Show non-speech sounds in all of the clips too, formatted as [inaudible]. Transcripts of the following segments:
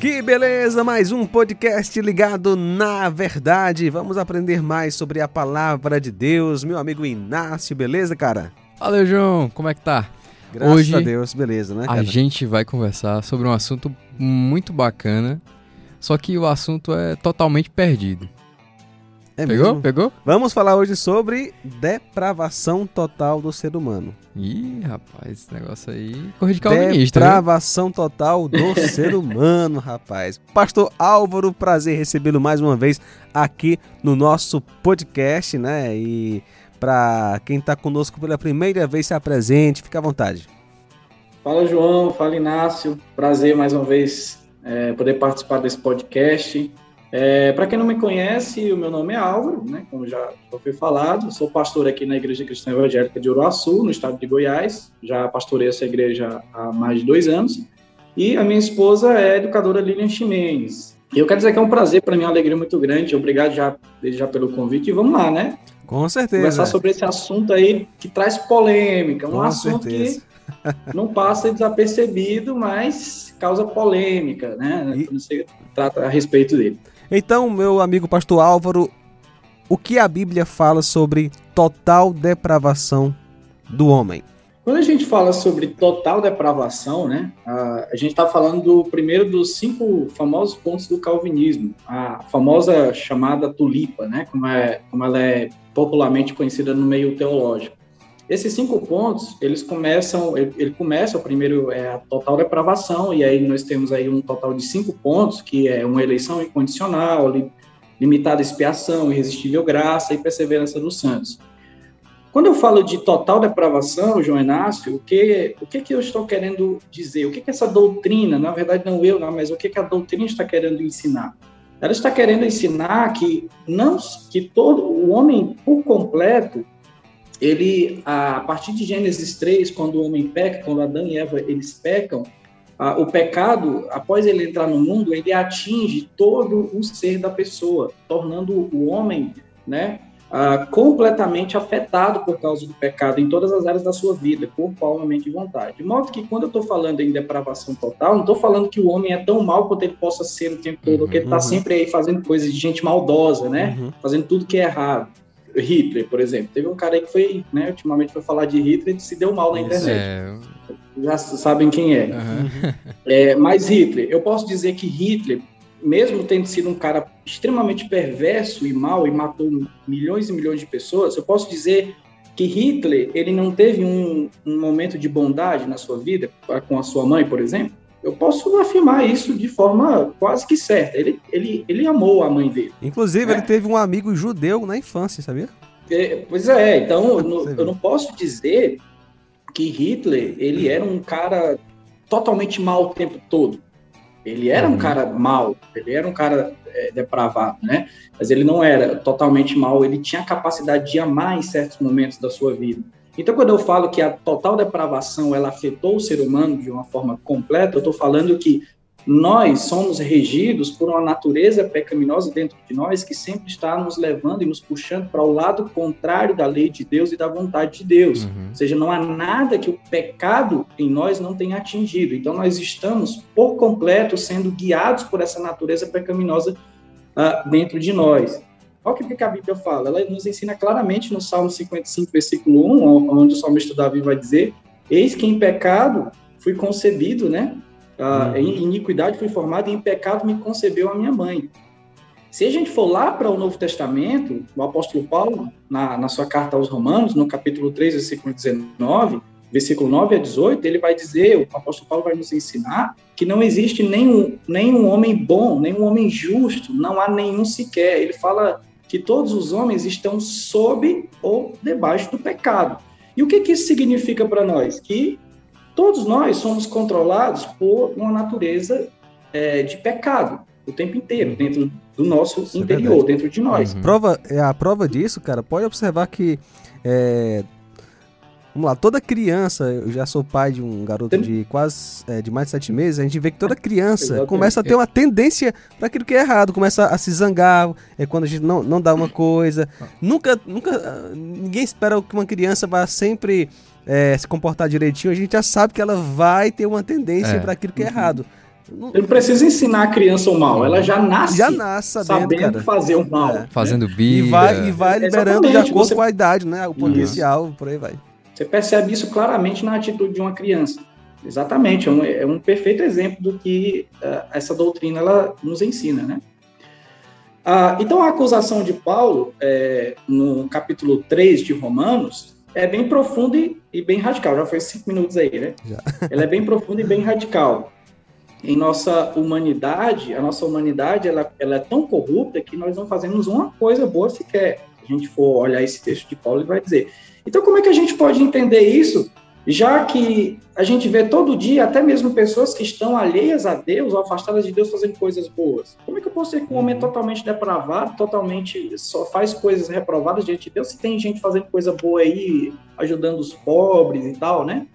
Que beleza, mais um podcast ligado na verdade. Vamos aprender mais sobre a palavra de Deus. Meu amigo Inácio, beleza, cara? Valeu, João. Como é que tá? Graças Hoje, a Deus, beleza, né? Cara? A gente vai conversar sobre um assunto muito bacana, só que o assunto é totalmente perdido. É Pegou? Mesmo? Pegou? Vamos falar hoje sobre depravação total do ser humano. Ih, rapaz, esse negócio aí. Corrige calvinista. Depravação viu? total do [laughs] ser humano, rapaz. Pastor Álvaro, prazer recebê-lo mais uma vez aqui no nosso podcast, né? E para quem está conosco pela primeira vez, se apresente, fica à vontade. Fala, João. Fala, Inácio. Prazer mais uma vez é, poder participar desse podcast. É, Para quem não me conhece, o meu nome é Álvaro, né, como já, foi falado, sou pastor aqui na Igreja Cristã Evangélica de Uruaçu, no estado de Goiás, já pastorei essa igreja há mais de dois anos, e a minha esposa é a educadora Lilian Ximenes. E eu quero dizer que é um prazer, para mim, uma alegria muito grande, obrigado já, já pelo convite, e vamos lá, né? Com certeza. Conversar sobre esse assunto aí que traz polêmica, um Com assunto certeza. que [laughs] não passa desapercebido, mas causa polêmica, né? E... Quando você trata a respeito dele. Então, meu amigo pastor Álvaro, o que a Bíblia fala sobre total depravação do homem? Quando a gente fala sobre total depravação, né, a, gente está falando do primeiro dos cinco famosos pontos do calvinismo, a famosa chamada tulipa, né, como, é, como ela é popularmente conhecida no meio teológico. Esses cinco pontos, eles começam, ele, começa, o primeiro é a total depravação, e aí nós temos aí um total de cinco pontos, que é uma eleição incondicional, li, limitada expiação, irresistível graça e perseverança dos santos. Quando eu falo de total depravação, João Inácio, o que, o que, que eu estou querendo dizer? O que, que essa doutrina, na verdade não eu, não, mas o que, que a doutrina está querendo ensinar? Ela está querendo ensinar que não que todo o homem por completo ele, a partir de Gênesis 3, quando o homem peca, quando Adão e Eva eles pecam, o pecado, após ele entrar no mundo, ele atinge todo o ser da pessoa, tornando o homem, né, completamente afetado por causa do pecado em todas as áreas da sua vida, corpo, alma, mente e vontade. De modo que quando eu estou falando em depravação total, não estou falando que o homem é tão mal quanto ele possa ser o tempo todo, uhum, que ele está uhum. sempre aí fazendo coisas de gente maldosa, né, uhum. fazendo tudo que é errado. Hitler, por exemplo. Teve um cara aí que foi, né, ultimamente foi falar de Hitler e se deu mal na internet. É... Já sabem quem é. Uhum. [laughs] é. Mas Hitler, eu posso dizer que Hitler, mesmo tendo sido um cara extremamente perverso e mau e matou milhões e milhões de pessoas, eu posso dizer que Hitler, ele não teve um, um momento de bondade na sua vida com a sua mãe, por exemplo? Eu posso afirmar isso de forma quase que certa. Ele, ele, ele amou a mãe dele. Inclusive, né? ele teve um amigo judeu na infância, sabia? É, pois é, então eu, eu não posso dizer que Hitler ele era um cara totalmente mau o tempo todo. Ele era um uhum. cara mau, ele era um cara é, depravado, né? Mas ele não era totalmente mau, ele tinha a capacidade de amar em certos momentos da sua vida. Então, quando eu falo que a total depravação ela afetou o ser humano de uma forma completa, eu estou falando que nós somos regidos por uma natureza pecaminosa dentro de nós que sempre está nos levando e nos puxando para o lado contrário da lei de Deus e da vontade de Deus. Uhum. Ou seja, não há nada que o pecado em nós não tenha atingido. Então, nós estamos por completo sendo guiados por essa natureza pecaminosa uh, dentro de nós. Olha o que a Bíblia fala. Ela nos ensina claramente no Salmo 55, versículo 1, onde o salmista Davi vai dizer: Eis que em pecado fui concebido, né? Ah, uhum. Em iniquidade fui formado e em pecado me concebeu a minha mãe. Se a gente for lá para o Novo Testamento, o apóstolo Paulo, na, na sua carta aos Romanos, no capítulo 3, versículo 19, versículo 9 a 18, ele vai dizer, o apóstolo Paulo vai nos ensinar que não existe nenhum, nenhum homem bom, nenhum homem justo, não há nenhum sequer. Ele fala que todos os homens estão sob ou debaixo do pecado. E o que, que isso significa para nós? Que todos nós somos controlados por uma natureza é, de pecado o tempo inteiro, dentro do nosso isso é interior, é dentro de nós. Uhum. Prova, é a prova disso, cara, pode observar que é, Vamos lá, toda criança, eu já sou pai de um garoto de quase é, de mais de sete meses, a gente vê que toda [laughs] criança começa a ter uma tendência para aquilo que é errado, começa a se zangar, é quando a gente não, não dá uma coisa. Nunca, nunca, ninguém espera que uma criança vá sempre é, se comportar direitinho, a gente já sabe que ela vai ter uma tendência é. para aquilo que é uhum. errado. Ele não precisa ensinar a criança o mal, ela já nasce, já nasce sabendo, sabendo fazer o mal. É. Fazendo birra. E vai, e vai liberando de acordo você... com a idade, né? O potencial, isso. por aí vai. Você percebe isso claramente na atitude de uma criança. Exatamente, é um, é um perfeito exemplo do que uh, essa doutrina ela nos ensina, né? Uh, então, a acusação de Paulo, é, no capítulo 3 de Romanos, é bem profunda e, e, bem radical. Já foi cinco minutos aí, né? Já. [laughs] Ela é bem profunda e bem radical. Em nossa humanidade, a nossa humanidade ela, ela é tão corrupta que nós não fazemos uma coisa boa sequer. A gente for olhar esse texto de Paulo, ele vai dizer. Então, como é que a gente pode entender isso já que a gente vê todo dia até mesmo pessoas que estão alheias a Deus, afastadas de Deus, fazendo coisas boas. Como é que eu posso ser um homem totalmente depravado, totalmente só faz coisas reprovadas diante de Deus, se tem gente fazendo coisa boa aí, ajudando os pobres e tal, né?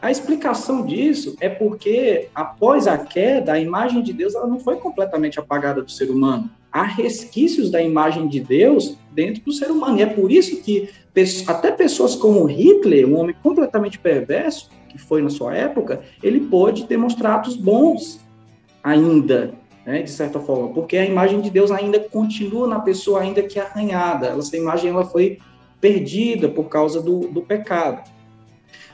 A explicação disso é porque após a queda, a imagem de Deus ela não foi completamente apagada do ser humano há resquícios da imagem de Deus dentro do ser humano. E é por isso que até pessoas como Hitler, um homem completamente perverso, que foi na sua época, ele pôde demonstrar atos bons ainda, né, de certa forma, porque a imagem de Deus ainda continua na pessoa, ainda que arranhada. Essa imagem ela foi perdida por causa do, do pecado.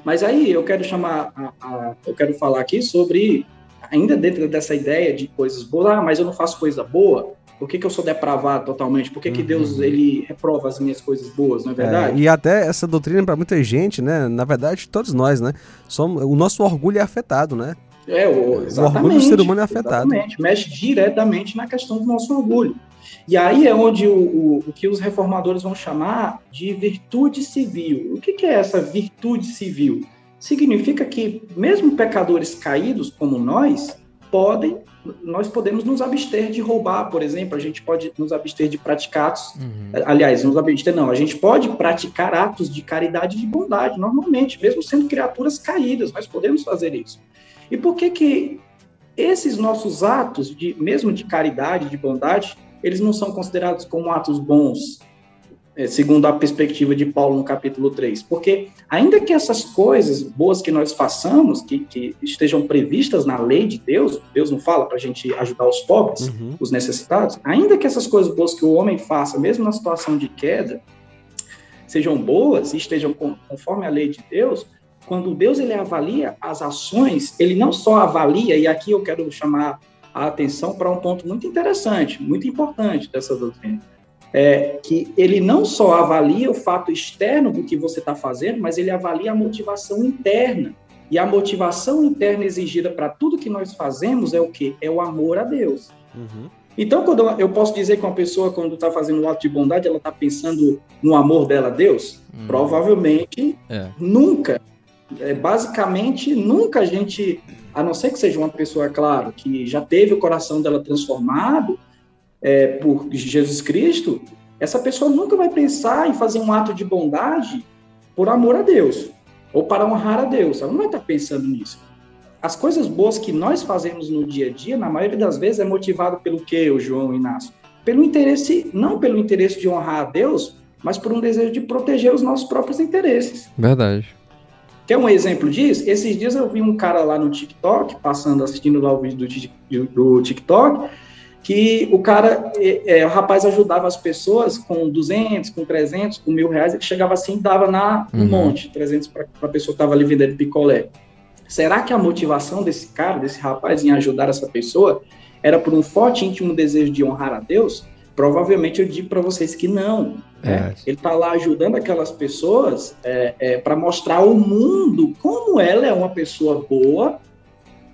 Mas aí eu quero chamar, a, a, eu quero falar aqui sobre, ainda dentro dessa ideia de coisas boas, ah, mas eu não faço coisa boa. Por que, que eu sou depravado totalmente? Por que, que Deus uhum. ele reprova as minhas coisas boas, não é verdade? É, e até essa doutrina para muita gente, né? Na verdade, todos nós, né? Somos, o nosso orgulho é afetado, né? É, o, o orgulho do ser humano é afetado. Exatamente, mexe diretamente na questão do nosso orgulho. E aí é onde o, o, o que os reformadores vão chamar de virtude civil. O que, que é essa virtude civil? Significa que mesmo pecadores caídos como nós podem nós podemos nos abster de roubar, por exemplo, a gente pode nos abster de praticar atos, uhum. aliás, nos abster não, a gente pode praticar atos de caridade e de bondade, normalmente, mesmo sendo criaturas caídas, nós podemos fazer isso. E por que que esses nossos atos, de, mesmo de caridade, de bondade, eles não são considerados como atos bons? É, segundo a perspectiva de Paulo no capítulo 3. Porque, ainda que essas coisas boas que nós façamos, que, que estejam previstas na lei de Deus, Deus não fala para a gente ajudar os pobres, uhum. os necessitados, ainda que essas coisas boas que o homem faça, mesmo na situação de queda, sejam boas e estejam conforme a lei de Deus, quando Deus ele avalia as ações, ele não só avalia, e aqui eu quero chamar a atenção para um ponto muito interessante, muito importante dessa doutrina é, que ele não só avalia o fato externo do que você está fazendo, mas ele avalia a motivação interna. E a motivação interna exigida para tudo que nós fazemos é o quê? É o amor a Deus. Uhum. Então, quando eu posso dizer que uma pessoa, quando está fazendo um ato de bondade, ela está pensando no amor dela a Deus? Uhum. Provavelmente é. nunca. É, basicamente, nunca a gente, a não ser que seja uma pessoa, claro, que já teve o coração dela transformado, é, por Jesus Cristo, essa pessoa nunca vai pensar em fazer um ato de bondade por amor a Deus ou para honrar a Deus. Ela não vai estar pensando nisso. As coisas boas que nós fazemos no dia a dia, na maioria das vezes, é motivado pelo que, o João Inácio? Pelo interesse, não pelo interesse de honrar a Deus, mas por um desejo de proteger os nossos próprios interesses. Verdade. Quer um exemplo disso? Esses dias eu vi um cara lá no TikTok, passando, assistindo lá o vídeo do, do TikTok, que o cara, é, é, o rapaz ajudava as pessoas com 200, com 300, com mil reais, ele chegava assim e dava na, um uhum. monte, 300 para a pessoa que estava ali vendendo picolé. Será que a motivação desse cara, desse rapaz em ajudar essa pessoa, era por um forte íntimo desejo de honrar a Deus? Provavelmente eu digo para vocês que não. Né? É. Ele está lá ajudando aquelas pessoas é, é, para mostrar ao mundo como ela é uma pessoa boa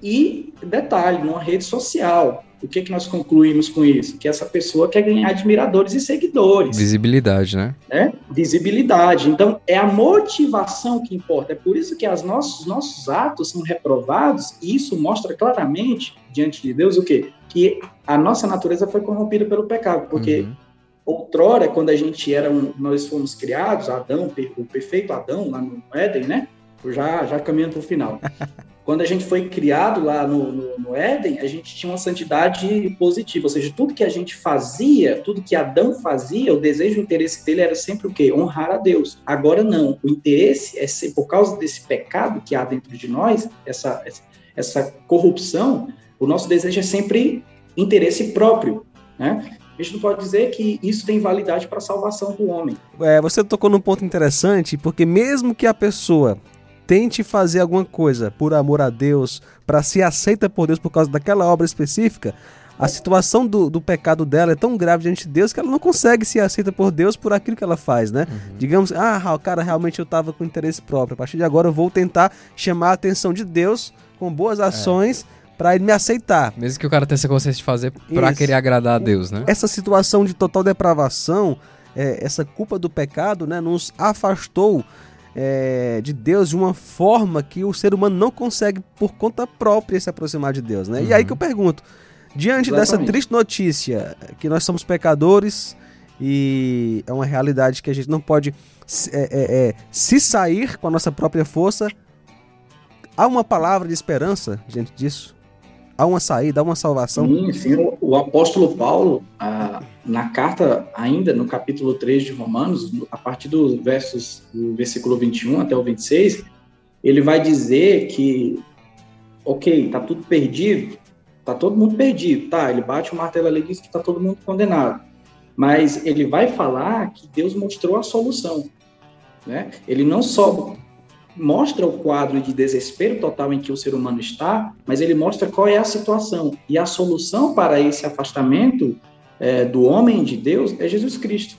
e, detalhe, numa rede social. O que, que nós concluímos com isso? Que essa pessoa quer ganhar admiradores e seguidores. Visibilidade, né? né? Visibilidade. Então, é a motivação que importa. É por isso que os nossos, nossos atos são reprovados, e isso mostra claramente, diante de Deus, o quê? Que a nossa natureza foi corrompida pelo pecado. Porque uhum. outrora, quando a gente era um, nós fomos criados, Adão, o perfeito Adão, lá no Éden, né? Já, já caminhando para o final. Quando a gente foi criado lá no, no, no, Éden, a gente tinha uma santidade positiva, ou seja, tudo que a gente fazia, tudo que Adão fazia, o desejo, o interesse dele era sempre o quê? Honrar a Deus. Agora não, o interesse é ser, por causa desse pecado que há dentro de nós, essa, essa corrupção, O nosso desejo é sempre interesse próprio, né? A gente não pode dizer que isso tem validade para a salvação do homem. É, você tocou num ponto interessante, porque mesmo que a pessoa tente fazer alguma coisa por amor a Deus, para ser aceita por Deus por causa daquela obra específica, a situação do, do pecado dela é tão grave diante de Deus que ela não consegue ser aceita por Deus por aquilo que ela faz, né? Uhum. Digamos, ah, cara, realmente eu estava com interesse próprio. A partir de agora eu vou tentar chamar a atenção de Deus com boas é. ações. É para ele me aceitar. Mesmo que o cara tenha essa consciência de fazer para querer agradar a Deus, né? Essa situação de total depravação, é, essa culpa do pecado, né, nos afastou é, de Deus de uma forma que o ser humano não consegue por conta própria se aproximar de Deus, né? Uhum. E aí que eu pergunto, diante Exatamente. dessa triste notícia que nós somos pecadores e é uma realidade que a gente não pode é, é, é se sair com a nossa própria força, há uma palavra de esperança diante disso? Há uma saída, há uma salvação. Sim, sim. O, o apóstolo Paulo, na carta, ainda no capítulo 3 de Romanos, a partir dos versos, do versículo 21 até o 26, ele vai dizer que, ok, tá tudo perdido, tá todo mundo perdido, tá? Ele bate o martelo ali e diz que tá todo mundo condenado. Mas ele vai falar que Deus mostrou a solução. Né? Ele não só mostra o quadro de desespero total em que o ser humano está, mas ele mostra qual é a situação. E a solução para esse afastamento é, do homem de Deus é Jesus Cristo.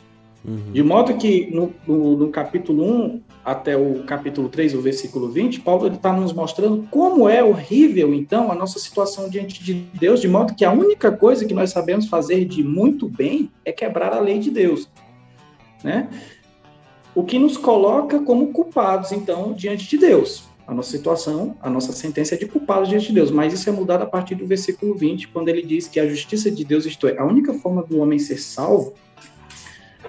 Uhum. De modo que no, no, no, capítulo 1 até o capítulo 3, o versículo 20, Paulo está nos mostrando como é horrível, então, a nossa situação diante de Deus, de modo que a única coisa que nós sabemos fazer de muito bem é quebrar a lei de Deus. Né? O que nos coloca como culpados, então, diante de Deus. A nossa situação, a nossa sentença é de culpados diante de Deus, mas isso é mudado a partir do versículo 20, quando ele diz que a justiça de Deus, isto é, a única forma do homem ser salvo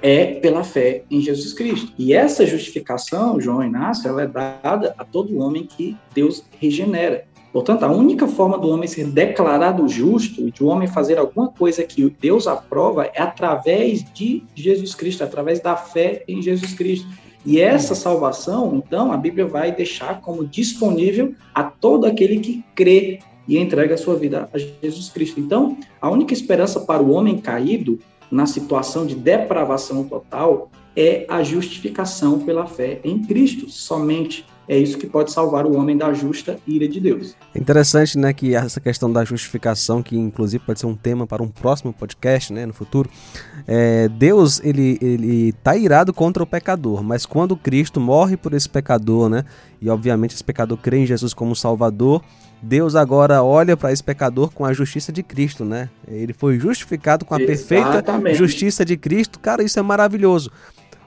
é pela fé em Jesus Cristo. E essa justificação, João Inácio, ela é dada a todo homem que Deus regenera. Portanto, a única forma do homem ser declarado justo e de o homem fazer alguma coisa que Deus aprova é através de Jesus Cristo, através da fé em Jesus Cristo. E essa salvação, então, a Bíblia vai deixar como disponível a todo aquele que crê e entrega a sua vida a Jesus Cristo. Então, a única esperança para o homem caído na situação de depravação total é a justificação pela fé em Cristo, somente é isso que pode salvar o homem da justa ira de Deus. Interessante, né, que essa questão da justificação, que inclusive pode ser um tema para um próximo podcast, né, no futuro, é, Deus, ele, ele tá irado contra o pecador, mas quando Cristo morre por esse pecador, né, e obviamente esse pecador crê em Jesus como Salvador, Deus agora olha para esse pecador com a justiça de Cristo, né? Ele foi justificado com a Exatamente. perfeita justiça de Cristo. Cara, isso é maravilhoso.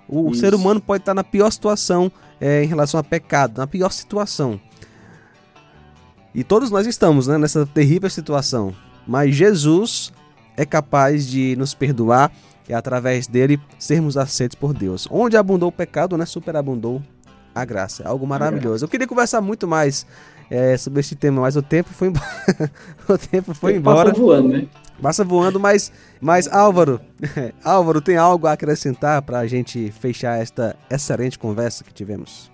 O isso. ser humano pode estar na pior situação é, em relação a pecado, na pior situação. E todos nós estamos né, nessa terrível situação. Mas Jesus é capaz de nos perdoar e através dele sermos aceitos por Deus. Onde abundou o pecado, né, superabundou a graça. Algo maravilhoso. Eu queria conversar muito mais é, sobre este tema, mas o tempo foi embora. [laughs] o tempo foi embora. Passa voando, né? Passa voando, mas, mas Álvaro, [laughs] Álvaro, tem algo a acrescentar para a gente fechar esta excelente conversa que tivemos?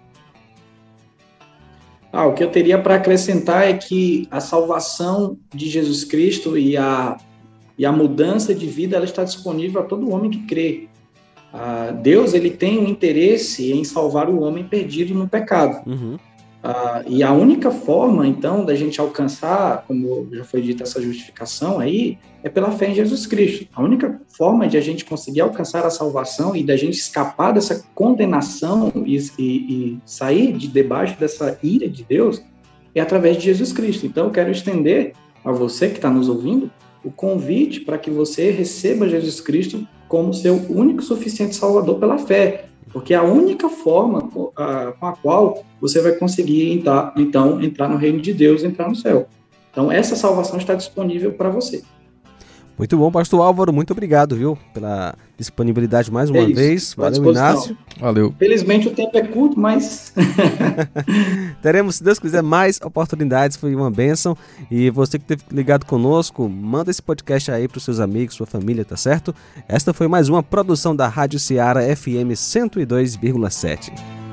Ah, o que eu teria para acrescentar é que a salvação de Jesus Cristo e a, e a mudança de vida ela está disponível a todo homem que crê. Ah, Deus ele tem um interesse em salvar o homem perdido no pecado. Uhum. Uh, e a única forma, então, da gente alcançar, como já foi dito, essa justificação aí, é pela fé em Jesus Cristo. A única forma de a gente conseguir alcançar a salvação e da gente escapar dessa condenação e, e, e sair de debaixo dessa ira de Deus é através de Jesus Cristo. Então, eu quero estender a você que está nos ouvindo o convite para que você receba Jesus Cristo como seu único suficiente Salvador pela fé. Porque é a única forma com a qual você vai conseguir, então, então, entrar no reino de Deus, entrar no céu. Então, essa salvação está disponível para você. Muito bom, pastor Álvaro, muito obrigado, viu, pela disponibilidade mais uma é vez. Valeu, Inácio. Valeu. Felizmente o tempo é curto, mas [laughs] teremos, se Deus quiser, mais oportunidades. Foi uma bênção. E você que teve ligado conosco, manda esse podcast aí para os seus amigos, sua família, tá certo? Esta foi mais uma produção da Rádio Ceará FM 102,7.